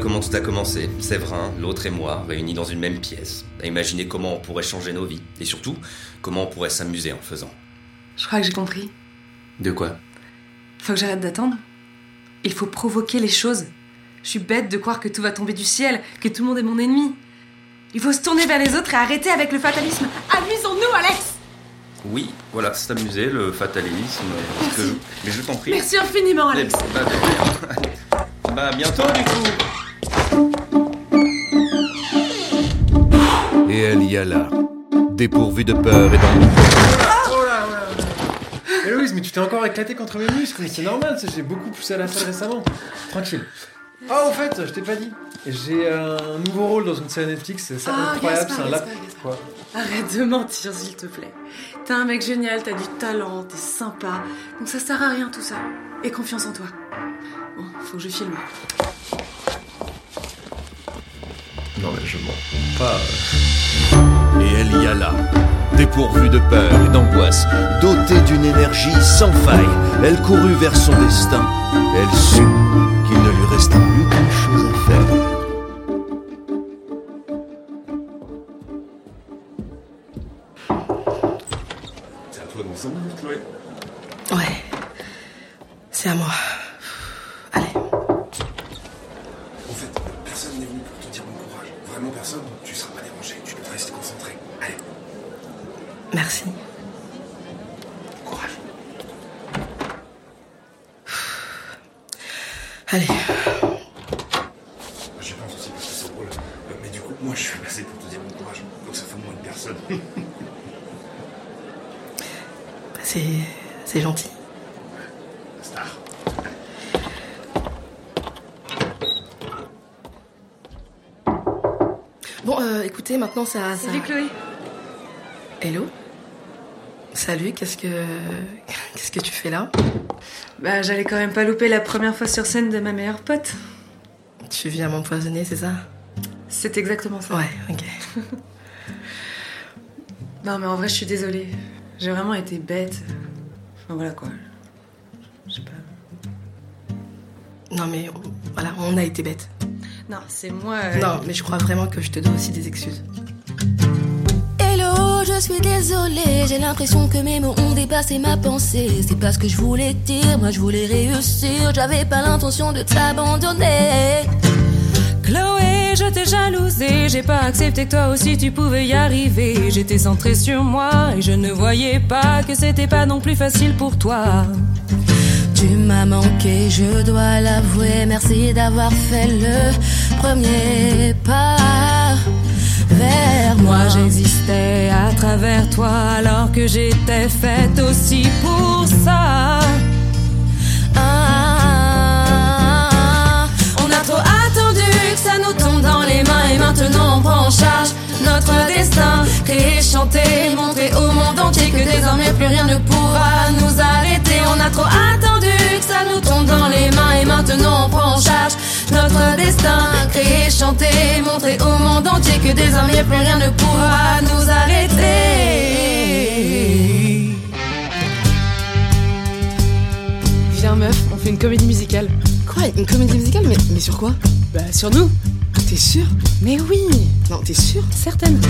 tout a commencé, Séverin, l'autre et moi, réunis dans une même pièce, à imaginer comment on pourrait changer nos vies, et surtout, comment on pourrait s'amuser en faisant. Je crois que j'ai compris. De quoi? Faut que j'arrête d'attendre. Il faut provoquer les choses. Je suis bête de croire que tout va tomber du ciel, que tout le monde est mon ennemi. Il faut se tourner vers les autres et arrêter avec le fatalisme. Amusons-nous, Alex Oui, voilà, s'amuser, le fatalisme. que Mais je t'en prie. Merci infiniment, Alex. Bah, bah, à bientôt du coup. Et elle y alla, dépourvue de peur et d'ennui. Oh là, là. Héloïse, mais tu t'es encore éclaté contre mes muscles, mais c'est normal, j'ai beaucoup poussé à la salle récemment. Tranquille. Ah, au fait, je t'ai pas dit. J'ai un nouveau rôle dans une série Netflix, c'est ça Ah, incroyable, c'est un lap. Quoi Arrête de mentir, s'il te plaît. T'es un mec génial, t'as du talent, t'es sympa. Donc ça sert à rien tout ça. Et confiance en toi. Bon, faut que je filme. Non, mais je mens pas. Et elle y alla, dépourvue de peur et d'angoisse, dotée d'une énergie sans faille. Elle courut vers son destin. Elle sut qu'il ne lui restait plus qu'une chose à faire. C'est à toi dans 5 minutes, Chloé. Ouais. C'est à moi. Allez. En fait, personne n'est venu pour te dire bon courage. Vraiment personne. Tu seras pas dérangé. Tu dois rester concentré. Allez, Merci. courage. Allez. J'y pense aussi parce que c'est drôle. Euh, Mais du coup, moi, je suis passé pour te dire bon courage. Donc ça fait moins une personne. C'est. C'est gentil. Star. Bon, euh, écoutez, maintenant ça. ça... Salut Chloé. Hello? Salut, qu'est-ce que. Qu'est-ce que tu fais là? Bah, j'allais quand même pas louper la première fois sur scène de ma meilleure pote. Tu viens m'empoisonner, c'est ça? C'est exactement ça. Ouais, ok. Non, mais en vrai, je suis désolée. J'ai vraiment été bête. Enfin, voilà quoi. Je sais pas. Non, mais voilà, on a été bêtes. Non, c'est moi. euh, Non, mais je crois vraiment que je te dois aussi des excuses. Je suis désolée, j'ai l'impression que mes mots ont dépassé ma pensée. C'est pas ce que je voulais dire, moi je voulais réussir, j'avais pas l'intention de t'abandonner. Chloé, je t'ai jalousée, j'ai pas accepté que toi aussi tu pouvais y arriver. J'étais centrée sur moi et je ne voyais pas que c'était pas non plus facile pour toi. Tu m'as manqué, je dois l'avouer, merci d'avoir fait le premier pas vers moi. Moi à travers toi alors que j'étais faite aussi pour ça. Ah, on a trop attendu que ça nous tombe dans les mains et maintenant on prend en charge notre destin. Créer, chanter, montrer au monde entier que désormais plus rien ne pourra nous arrêter. On a trop attendu que ça nous tombe dans les mains et maintenant on prend en charge notre destin. Créer, chanter, montrer au monde entier que désormais plus rien ne pourra nous arrêter. Une comédie musicale. Quoi Une comédie musicale mais, mais sur quoi? Bah, sur nous. T'es sûr? Mais oui, Non, t'es sûr? Certaine.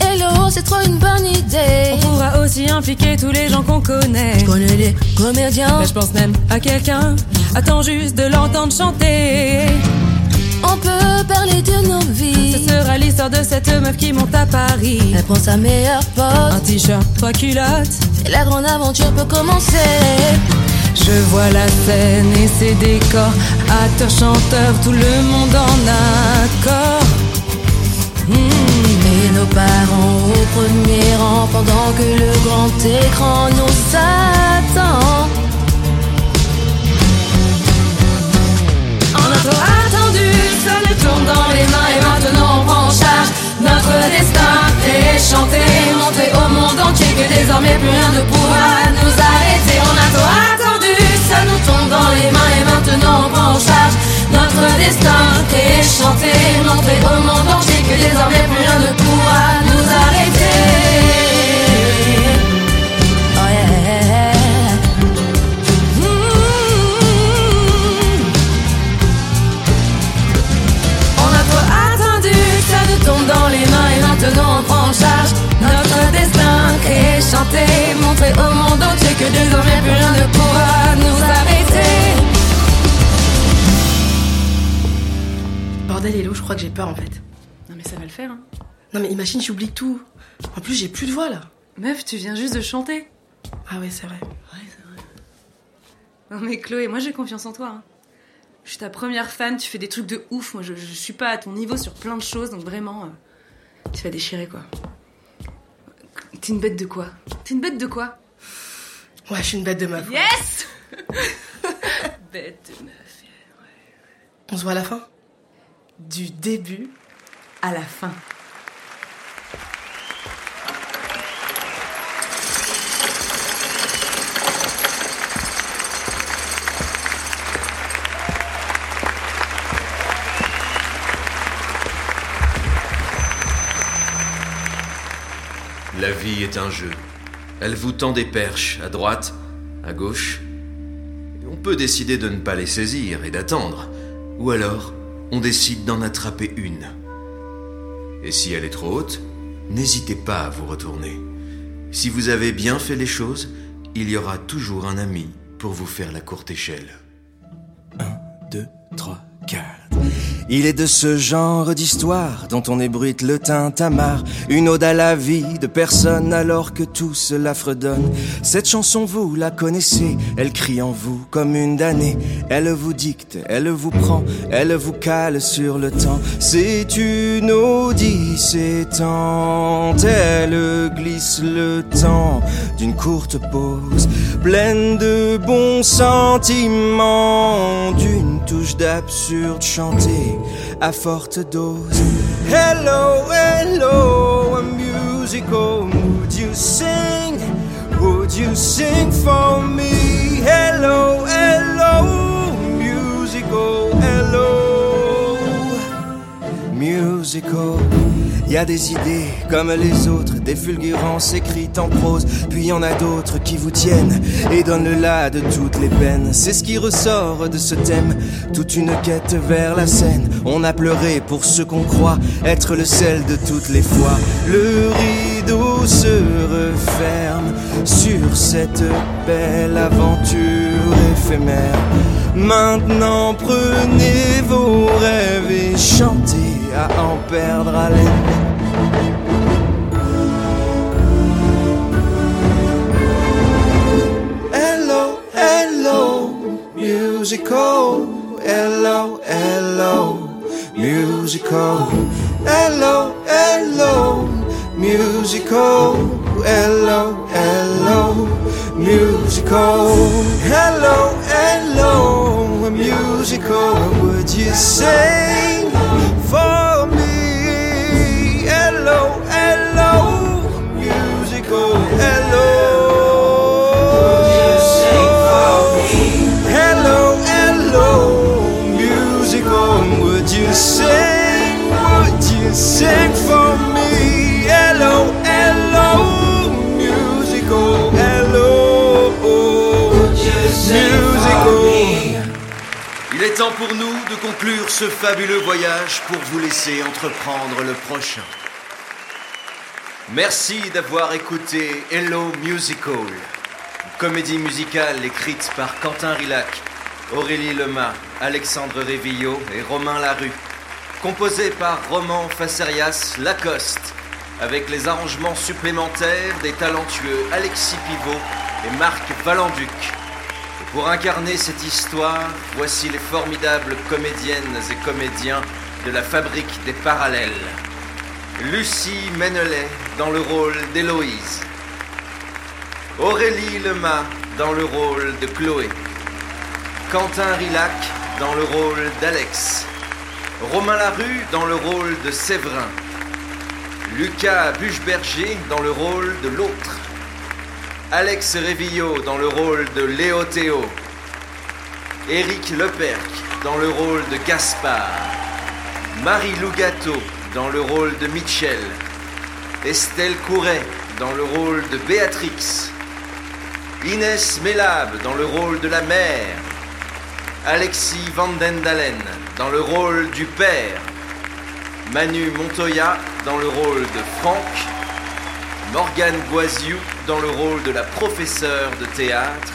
Hello, c'est trop une bonne idée. On pourra aussi impliquer tous les gens qu'on connaît. Je connais les comédiens. Mais je pense même à quelqu'un. Attends juste de l'entendre chanter. On peut parler de nos Ce vies. sera l'histoire de cette meuf qui monte à Paris. Elle prend sa meilleure Un pote. t-shirt, trois culottes. Et la grande aventure peut commencer. Je vois la scène et ses décors. Acteurs, chanteurs, tout le monde en accord. Hmm. Et nos parents au premier rang pendant que le grand écran nous attend. On a trop attendu, ça nous tourne dans les mains et maintenant on prend en charge notre destin. Et chanter, montrer au monde entier que désormais plus rien ne pourra et maintenant on prend en charge notre destin. Et chanter, montrer au monde entier que désormais Bordel, Hello, je crois que j'ai peur en fait. Non mais ça va le faire, hein. Non mais imagine, j'oublie tout. En plus, j'ai plus de voix là. Meuf, tu viens juste de chanter. Ah ouais, c'est vrai. Non mais Chloé, moi j'ai confiance en toi. hein. Je suis ta première fan, tu fais des trucs de ouf. Moi je, je suis pas à ton niveau sur plein de choses, donc vraiment, euh, tu vas déchirer quoi. T'es une bête de quoi? T'es une bête de quoi? Ouais, je suis une bête de meuf. Yes Bête de meuf. On se voit à la fin? Du début à la fin. La vie est un jeu. Elle vous tend des perches à droite, à gauche. On peut décider de ne pas les saisir et d'attendre. Ou alors, on décide d'en attraper une. Et si elle est trop haute, n'hésitez pas à vous retourner. Si vous avez bien fait les choses, il y aura toujours un ami pour vous faire la courte échelle. 2, 3, 4. Il est de ce genre d'histoire dont on ébruite le tintamarre. Une ode à la vie de personne alors que tout cela fredonne. Cette chanson, vous la connaissez, elle crie en vous comme une damnée. Elle vous dicte, elle vous prend, elle vous cale sur le temps. C'est une odyssée tente, elle glisse le temps d'une courte pause, pleine de bons sentiments, d'une touche d'absurde chanté à forte dose. Hello, hello, a musical. Would you sing? Would you sing for me? Hello, hello, musical. Y a des idées comme les autres, des fulgurances écrites en prose, puis y en a d'autres qui vous tiennent et donnent le là de toutes les peines. C'est ce qui ressort de ce thème, toute une quête vers la scène. On a pleuré pour ce qu'on croit être le sel de toutes les fois. Le rideau se referme sur cette belle aventure éphémère. Maintenant prenez vos rêves et chantez à en perdre haleine. Hello, hello, musical. Hello, hello, musical. Hello, hello, musical. Hello, hello, musical. Hello, hello, musical. Would you sing for musical. Il est temps pour nous de conclure ce fabuleux voyage pour vous laisser entreprendre le prochain. Merci d'avoir écouté Hello Musical, une comédie musicale écrite par Quentin Rilac, Aurélie Lemas, Alexandre Révillot et Romain Larue, composée par Roman Facerias Lacoste, avec les arrangements supplémentaires des talentueux Alexis Pivot et Marc Valenduc. Pour incarner cette histoire, voici les formidables comédiennes et comédiens de la Fabrique des Parallèles. Lucie Menelet dans le rôle d'Héloïse. Aurélie Lemas dans le rôle de Chloé. Quentin Rilac dans le rôle d'Alex. Romain Larue dans le rôle de Séverin. Lucas Bucheberger dans le rôle de l'autre. Alex Révillot dans le rôle de Léo Théo. Éric Leperc dans le rôle de Gaspard. Marie Lougato dans le rôle de Mitchell. Estelle Couret dans le rôle de Béatrix. Inès Mellab dans le rôle de la mère. Alexis Vandendalen dans le rôle du père. Manu Montoya dans le rôle de Franck, Morgane Guaziou dans le rôle de la professeure de théâtre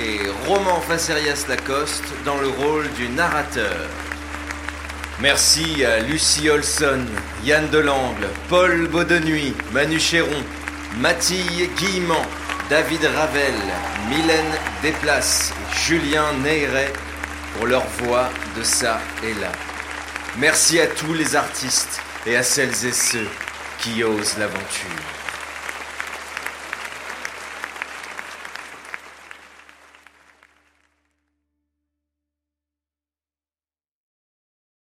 et Roman Facerias Lacoste dans le rôle du narrateur. Merci à Lucie Olson, Yann Delangle, Paul Baudenuy, Manu Chéron, Mathilde Guillemant, David Ravel, Mylène Desplaces et Julien Neyret pour leur voix de ça et là. Merci à tous les artistes et à celles et ceux qui osent l'aventure.